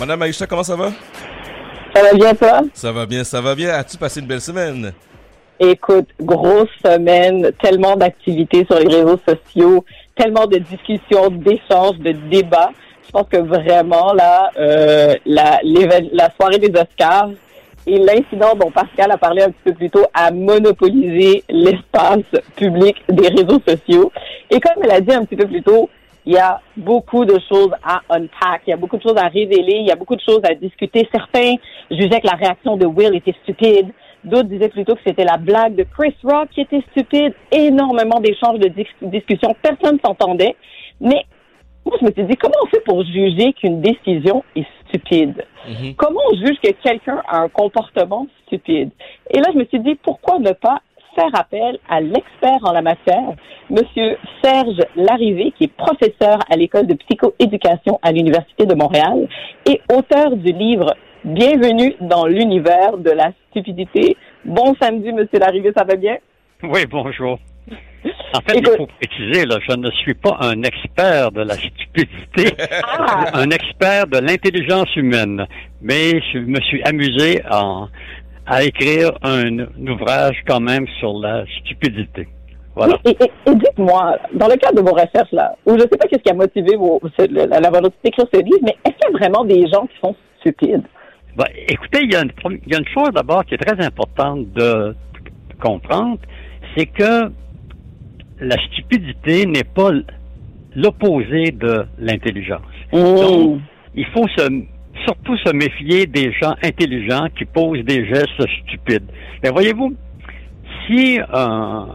Madame Aïcha, comment ça va? Ça va bien, toi? Ça va bien, ça va bien. As-tu passé une belle semaine? Écoute, grosse semaine, tellement d'activités sur les réseaux sociaux, tellement de discussions, d'échanges, de débats. Je pense que vraiment, là, euh, la, la soirée des Oscars et l'incident dont Pascal a parlé un petit peu plus tôt a monopolisé l'espace public des réseaux sociaux. Et comme elle a dit un petit peu plus tôt, il y a beaucoup de choses à unpack, il y a beaucoup de choses à révéler, il y a beaucoup de choses à discuter. Certains jugeaient que la réaction de Will était stupide. D'autres disaient plutôt que c'était la blague de Chris Rock qui était stupide. Énormément d'échanges de discussions. Personne s'entendait. Mais moi, je me suis dit, comment on fait pour juger qu'une décision est stupide? Mhm. Comment on juge que quelqu'un a un comportement stupide? Et là, je me suis dit, pourquoi ne pas faire appel à l'expert en la matière, Monsieur Serge Larrivée, qui est professeur à l'école de psychoéducation à l'Université de Montréal et auteur du livre Bienvenue dans l'univers de la stupidité. Bon samedi, Monsieur Larrivée, ça va bien? Oui, bonjour. En fait, il faut préciser, là, je ne suis pas un expert de la stupidité, ah! un expert de l'intelligence humaine, mais je me suis amusé à, à écrire un, ouvrage quand même sur la stupidité. Voilà. et, dites-moi, dans le cadre de vos recherches, là, où je ne sais pas qu'est-ce qui a motivé vos, la, la volonté d'écrire ce livre, mais est-ce qu'il y a vraiment des gens qui sont stupides? Ben, écoutez, il y, a une, il y a une chose d'abord qui est très importante de comprendre, c'est que la stupidité n'est pas l'opposé de l'intelligence. Mmh. Donc, il faut se surtout se méfier des gens intelligents qui posent des gestes stupides. Mais voyez-vous, si un,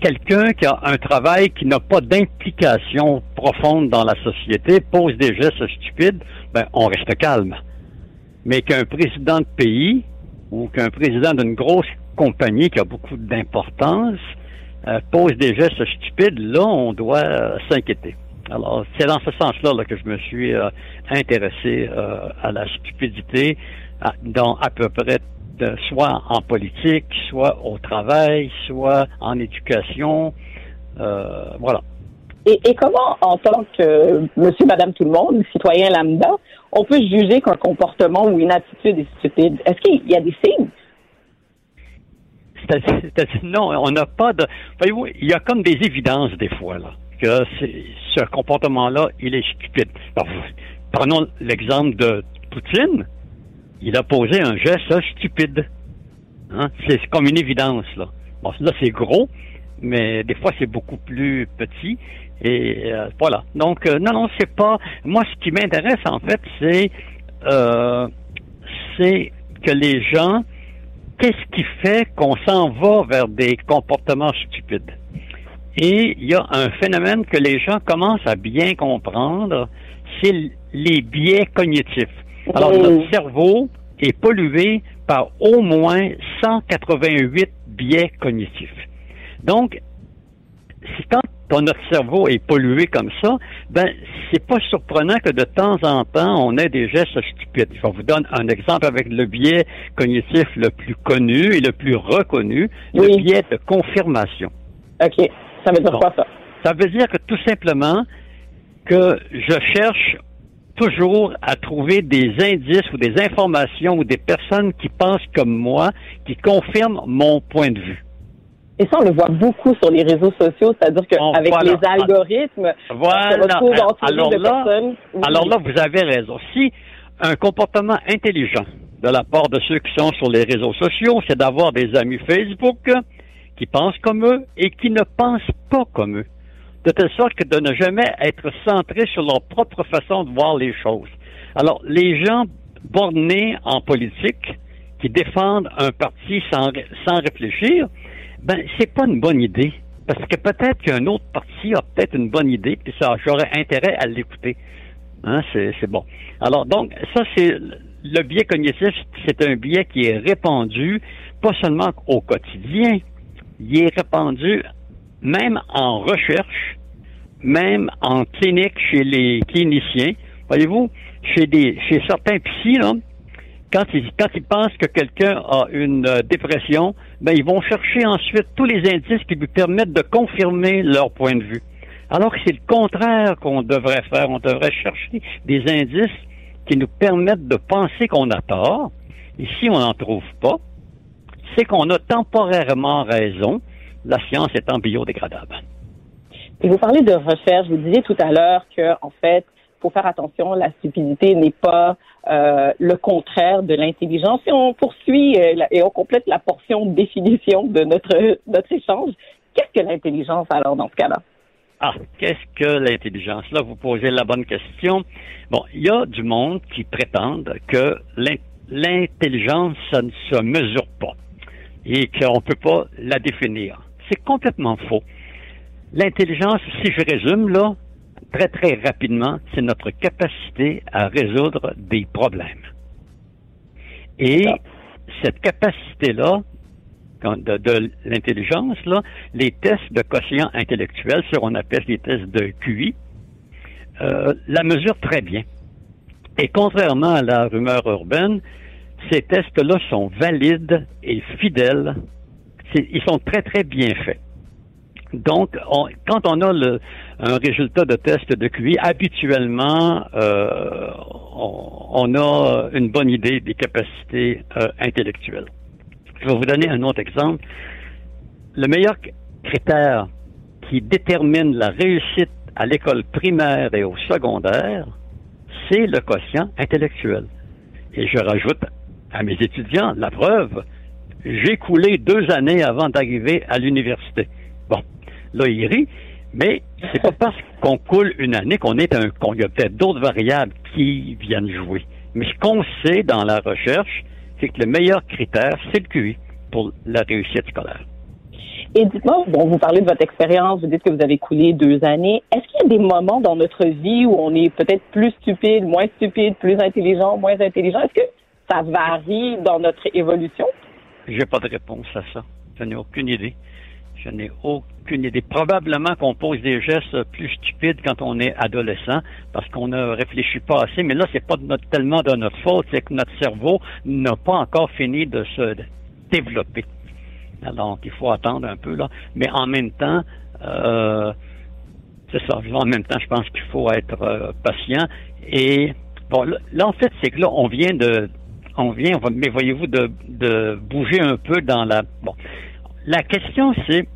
quelqu'un qui a un travail qui n'a pas d'implication profonde dans la société pose des gestes stupides, ben on reste calme. Mais qu'un président de pays ou qu'un président d'une grosse compagnie qui a beaucoup d'importance euh, pose des gestes stupides, là on doit s'inquiéter. Alors, c'est dans ce sens-là que je me suis euh, intéressé euh, à la stupidité, dans à peu près soit en politique, soit au travail, soit en éducation. Euh, voilà. Et, comment, en tant que monsieur, madame, tout le monde, citoyen lambda, on peut juger qu'un comportement ou une attitude est stupide? Est-ce qu'il y a des signes? non, on n'a pas de. Voyez-vous, il y a comme des évidences des fois, là que ce comportement-là, il est stupide. prenons l'exemple de Poutine. Il a posé un geste stupide. Hein? C'est comme une évidence, là. Bon, là, c'est gros, mais des fois, c'est beaucoup plus petit. Et euh, voilà. Donc, euh, non, non, c'est pas... Moi, ce qui m'intéresse, en fait. Euh, c'est que les gens... Qu'est-ce qui fait qu'on s'en va vers des comportements stupides? Et il y a un phénomène que les gens commencent à bien comprendre, c'est les biais cognitifs. Alors, notre cerveau est pollué par au moins 188 biais cognitifs. Donc, quand notre cerveau est pollué comme ça, ben c'est pas surprenant que de temps en temps on ait des gestes stupides. Je vous donne un exemple avec le biais cognitif le plus connu et le plus reconnu, le biais de confirmation. OK. Ça veut dire quoi, ça? Ça veut dire que tout simplement que je cherche toujours à trouver des indices ou des informations ou des personnes qui pensent comme moi, qui confirment mon point de vue. Et ça, on le voit beaucoup sur les réseaux sociaux, c'est-à-dire qu'avec les algorithmes, voilà. alors, là, alors là, vous avez raison. Si un comportement intelligent de la part de ceux qui sont sur les réseaux sociaux, c'est d'avoir des amis Facebook, qui pensent comme eux et qui ne pensent pas comme eux. De telle sorte que de ne jamais être centrés sur leur propre façon de voir les choses. Alors, les gens bornés en politique, qui défendent un parti sans, sans réfléchir, ben, c'est pas une bonne idée. Parce que peut-être qu'un autre parti a peut-être une bonne idée, puis ça, j'aurais intérêt à l'écouter. Hein, c'est, bon. Alors, donc, ça, c'est le biais cognitif, c'est un biais qui est répandu, pas seulement au quotidien, il est répandu même en recherche, même en clinique chez les cliniciens. Voyez-vous, chez chez certains psys, là, quand ils, quand ils pensent que quelqu'un a une euh, dépression, ben ils vont chercher ensuite tous les indices qui lui permettent de confirmer leur point de vue. Alors que c'est le contraire qu'on devrait faire. On devrait chercher des indices qui nous permettent de penser qu'on a tort. Si on n'en trouve pas, c'est qu'on a temporairement raison, la science étant biodégradable. Et vous parlez de recherche. Vous disiez tout à l'heure que, en fait, faut faire attention, la stupidité n'est pas euh, le contraire de l'intelligence. Et on poursuit euh, et on complète la portion de définition de notre, notre échange. Qu'est-ce que l'intelligence alors dans ce cas-là? Ah, qu'est-ce que l'intelligence? Là, vous posez la bonne question. Bon, il y a du monde qui prétendent que l'intelligence, ça ne se mesure pas et qu'on ne peut pas la définir. C'est complètement faux. L'intelligence, si je résume là, très très rapidement, c'est notre capacité à résoudre des problèmes. Et cette capacité-là, de, de l'intelligence, là, les tests de quotient intellectuel, ce qu'on appelle les tests de QI, euh, la mesurent très bien. Et contrairement à la rumeur urbaine, ces tests-là sont valides et fidèles. Ils sont très, très bien faits. Donc, quand on a un résultat de test de QI, habituellement, euh, on, a une bonne idée des capacités euh, intellectuelles. Je vais vous donner un autre exemple. Le meilleur critère qui détermine la réussite à l'école primaire et au secondaire, c'est le quotient intellectuel. Et je rajoute à mes étudiants la preuve, j'ai coulé deux années avant d'arriver à l'université. Bon, là, il rit, mais c'est pas parce qu'on coule une année qu'on est un, qu'on y a peut-être d'autres variables qui viennent jouer. Mais ce qu'on sait dans la recherche, c'est que le meilleur critère, c'est le QI pour la réussite scolaire. Et dites-moi, bon, vous parlez de votre expérience, vous dites que vous avez coulé deux années. Est-ce qu'il y a des moments dans notre vie où on est peut-être plus stupide, moins stupide, plus intelligent, moins intelligent? Est-ce que ça varie dans notre évolution? J'ai pas de réponse à ça. Je n'ai aucune idée. Je n'ai aucune idée. Probablement qu'on pose des gestes plus stupides quand on est adolescent parce qu'on ne réfléchit pas assez. Mais là, c'est pas tellement de notre faute, c'est que notre cerveau n'a pas encore fini de se développer. Alors, il faut attendre un peu là. Mais en même temps, euh, c'est ça. En même temps, je pense qu'il faut être euh, patient. Et bon, là, en fait, c'est que là, on vient de, on vient, mais voyez-vous, de, de bouger un peu dans la. Bon, la question, c'est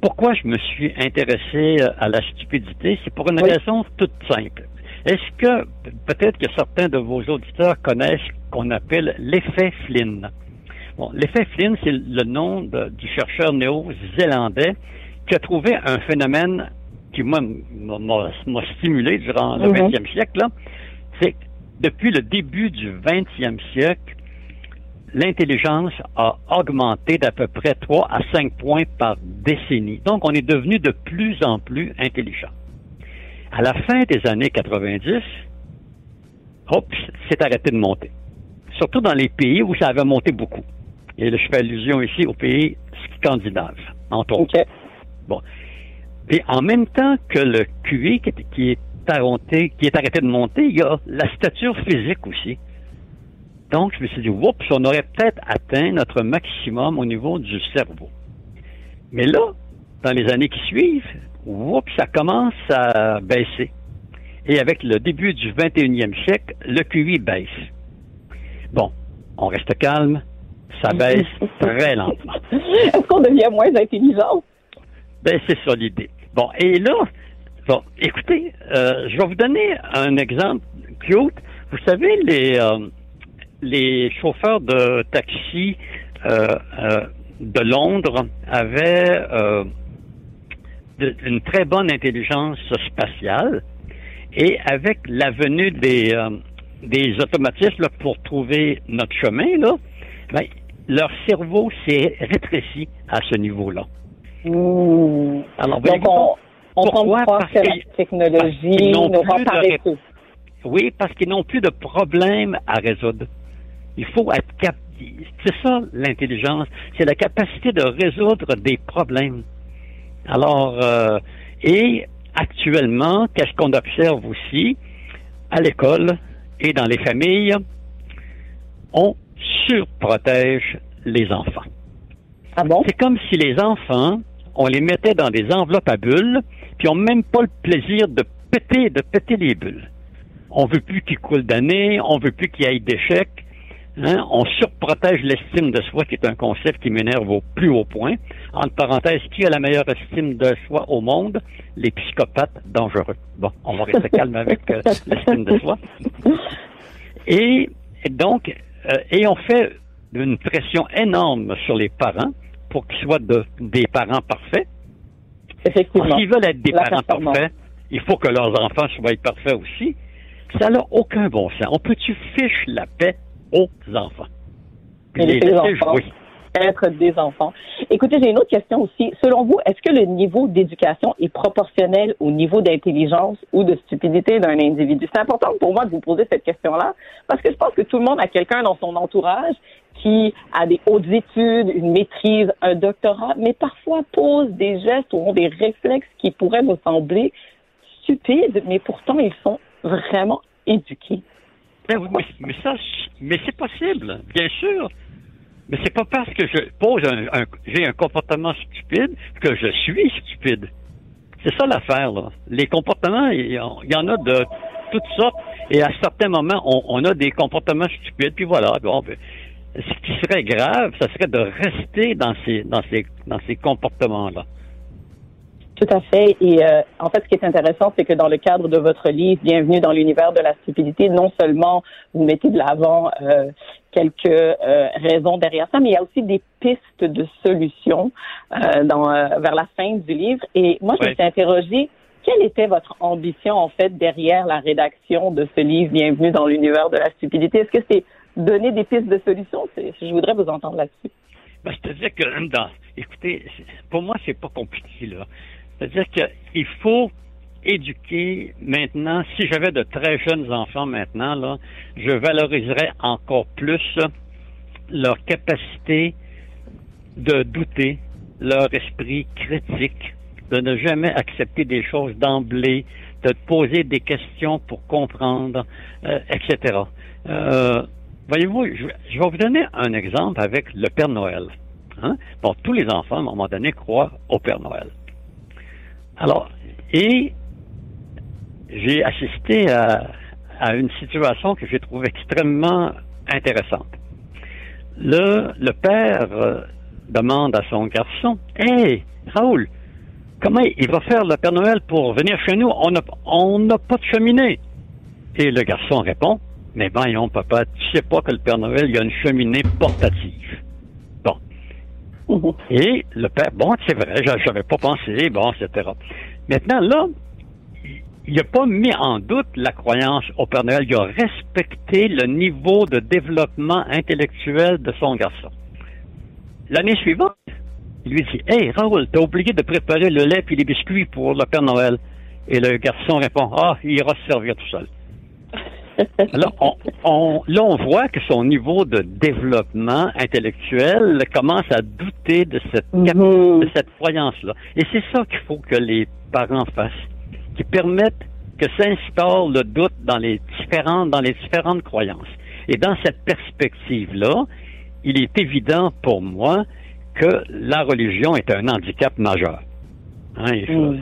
pourquoi je me suis intéressé euh, à la stupidité? C'est pour une raison toute simple. Est-ce que peut-être que certains de vos auditeurs connaissent ce qu'on appelle l'effet Flynn? Bon, l'effet Flynn, c'est le nom du chercheur néo-zélandais qui a trouvé un phénomène qui m'a stimulé durant le 20e mhm. siècle. C'est depuis le début du 20e siècle, l'intelligence a augmenté d'à peu près 3 à 5 points par décennie. Donc, on est devenu de plus en plus intelligent. À la fin des années 90, hop, c'est arrêté de monter. Surtout dans les pays où ça avait monté beaucoup. Et là, je fais allusion ici aux pays scandinaves, entre autres. Bon. Et en même temps que le QI qui est, arrêté, qui est arrêté de monter, il y a la stature physique aussi. Donc, je me suis dit, oups, on aurait peut-être atteint notre maximum au niveau du cerveau. Mais là, dans les années qui suivent, oups, ça commence à baisser. Et avec le début du 21e siècle, le QI baisse. Bon, on reste calme, ça baisse très lentement. Est-ce qu'on devient moins intelligent? Ben, c'est ça l'idée. Bon, et là, bon, écoutez, euh, je vais vous donner un exemple cute. Vous savez, les, euh, les chauffeurs de taxi euh, de Londres avaient une très bonne intelligence spatiale et avec la venue des, des automatismes pour trouver notre chemin, là, ben, leur cerveau s'est rétréci à ce niveau-là. Alors, Donc, on, on pourquoi? Parce que la technologie nous rend paresseux. Oui, parce qu'ils n'ont plus de problème à résoudre. Il faut être capable. C'est ça l'intelligence, c'est la capacité de résoudre des problèmes. Alors, euh, et actuellement, qu'est-ce qu'on observe aussi? À l'école et dans les familles? On surprotège les enfants. Ah bon? C'est comme si les enfants on les mettait dans des enveloppes à bulles, puis on n'a même pas le plaisir de péter, de péter les bulles. On veut plus qu'ils coulent d'années, on veut plus qu'il y ait d'échecs. Hein? On surprotège l'estime de soi, qui est un concept qui m'énerve au plus haut point. Entre parenthèses, qui a la meilleure estime de soi au monde? Les psychopathes dangereux. Bon, on va rester calme avec euh, l'estime de soi. Et, donc, euh, et on fait une pression énorme sur les parents pour qu'ils soient de, des parents parfaits. Effectivement. S'ils veulent être des parents parfaits, il faut que leurs enfants soient parfaits aussi. Ça n'a aucun bon sens. On peut-tu fiche la paix aux enfants? Et les, enfants. Être des enfants. Écoutez, j'ai une autre question aussi. Selon vous, est-ce que le niveau d'éducation est proportionnel au niveau d'intelligence ou de stupidité d'un individu? C'est important pour moi de vous poser cette question-là parce que je pense que tout le monde a quelqu'un dans son entourage qui a des hautes études, une maîtrise, un doctorat, mais parfois pose des gestes ou ont des réflexes qui pourraient nous sembler stupides, mais pourtant ils sont vraiment éduqués. Ben oui, mais, ça, mais c'est possible, bien sûr. Mais c'est pas parce que je pose un, j'ai un comportement stupide que je suis stupide. C'est ça l'affaire, là. Les comportements, il y en a de toutes sortes, et à certains moments, on, a des comportements stupides, puis voilà. Bon, ben, ce qui serait grave, ça serait de rester dans ces, dans ces, dans ces comportements-là. Tout à fait. Et euh, en fait, ce qui est intéressant, c'est que dans le cadre de votre livre, Bienvenue dans l'univers de la stupidité, non seulement vous mettez de l'avant euh, quelques euh, raisons derrière ça, mais il y a aussi des pistes de solutions dans, vers la fin du livre. Et moi, je me suis interrogée, quelle était votre ambition, en fait, derrière la rédaction de ce livre, Bienvenue dans l'univers de la stupidité? Est-ce que c'est donner des pistes de solutions? Je voudrais vous entendre là-dessus. Ben, C'est-à-dire que, dans, écoutez, pour moi, c'est pas compliqué, là. C'est-à-dire qu'il faut éduquer maintenant. Si j'avais de très jeunes enfants maintenant, là, je valoriserais encore plus leur capacité de douter, leur esprit critique, de ne jamais accepter des choses d'emblée, de poser des questions pour comprendre, euh, etc. Euh, voyez-vous, je, vais vous donner un exemple avec le Père Noël. Hein? Bon, tous les enfants, à un moment donné, croient au Père Noël. Alors, et j'ai assisté à, une situation que j'ai trouvée extrêmement intéressante. Le, le père euh, demande à son garçon, Hey, Raoul, comment il va faire le Père Noël pour venir chez nous? On n'a on n'a pas de cheminée. Et le garçon répond, mais voyons, papa, tu sais pas que le Père Noël, il y a une cheminée portative. Et le père, bon, c'est vrai, j'avais pas pensé, bon, etc. Maintenant, là, il n'a pas mis en doute la croyance au Père Noël, il a respecté le niveau de développement intellectuel de son garçon. L'année suivante, il lui dit, Hey, Raoul, t'as oublié de préparer le lait et les biscuits pour le Père Noël. Et le garçon répond, Ah, il ira se servir tout seul. Alors, on, là, on voit que son niveau de développement intellectuel commence à douter de cette, mhm. de cette croyance-là. Et c'est ça qu'il faut que les parents fassent, qui permettent que s'instaure le doute dans les différentes, dans les différentes croyances. Et dans cette perspective-là, il est évident pour moi que la religion est un handicap majeur. Hein, mhm.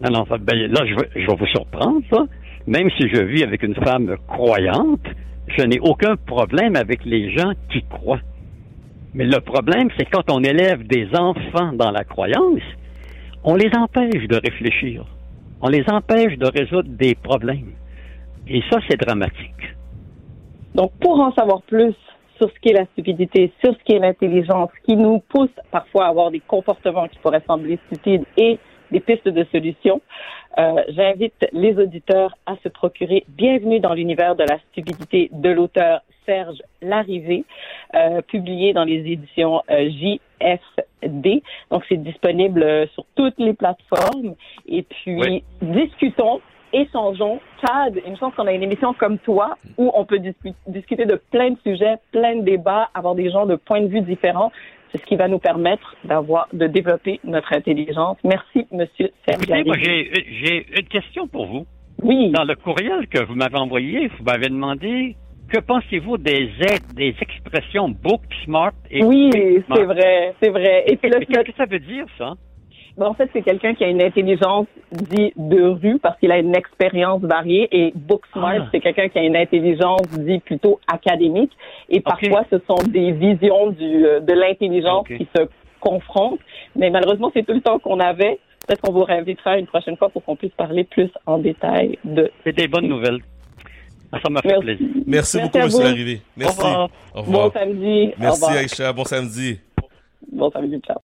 ben, là, je vais, je vais vous surprendre, ça même si je vis avec une femme croyante, je n'ai aucun problème avec les gens qui croient. Mais le problème, c'est quand on élève des enfants dans la croyance, on les empêche de réfléchir. On les empêche de résoudre des problèmes. Et ça, c'est dramatique. Donc, pour en savoir plus sur ce qu'est la stupidité, sur ce qu'est l'intelligence, qui nous pousse parfois à avoir des comportements qui pourraient sembler stupides et des pistes de solutions. Euh, J'invite les auditeurs à se procurer Bienvenue dans l'univers de la stupidité de l'auteur Serge Larrivée, euh, publié dans les éditions euh, JFD. Donc, c'est disponible euh, sur toutes les plateformes. Et puis, discutons échangeons. Chad, une chance qu'on a une émission comme toi où on peut discuter de plein de sujets, plein de débats, avoir des gens de points de vue différents. C'est ce qui va nous permettre d'avoir, de développer notre intelligence. Merci, Monsieur Serge. j'ai une question pour vous. Oui. Dans le courriel que vous m'avez envoyé, vous m'avez demandé que pensez-vous des des expressions book smart et Oui, c'est vrai, c'est vrai. Et puis qu'est-ce que ça veut dire ça? Ben, en fait, c'est quelqu'un qui a une intelligence dit de rue parce qu'il a une expérience variée et Booksmart, Ah. c'est quelqu'un qui a une intelligence dit plutôt académique et parfois ce sont des visions du, euh, de l'intelligence qui se confrontent. Mais malheureusement, c'est tout le temps qu'on avait. Peut-être qu'on vous réinvitera une prochaine fois pour qu'on puisse parler plus en détail de. C'est des bonnes nouvelles. Ah, Ça m'a fait Merci. plaisir. Merci, Merci beaucoup, vous. Larrivée. Merci. revoir. Au Bon revoir. samedi. Au Merci. Aïcha. Bon samedi. Bon samedi. Ciao.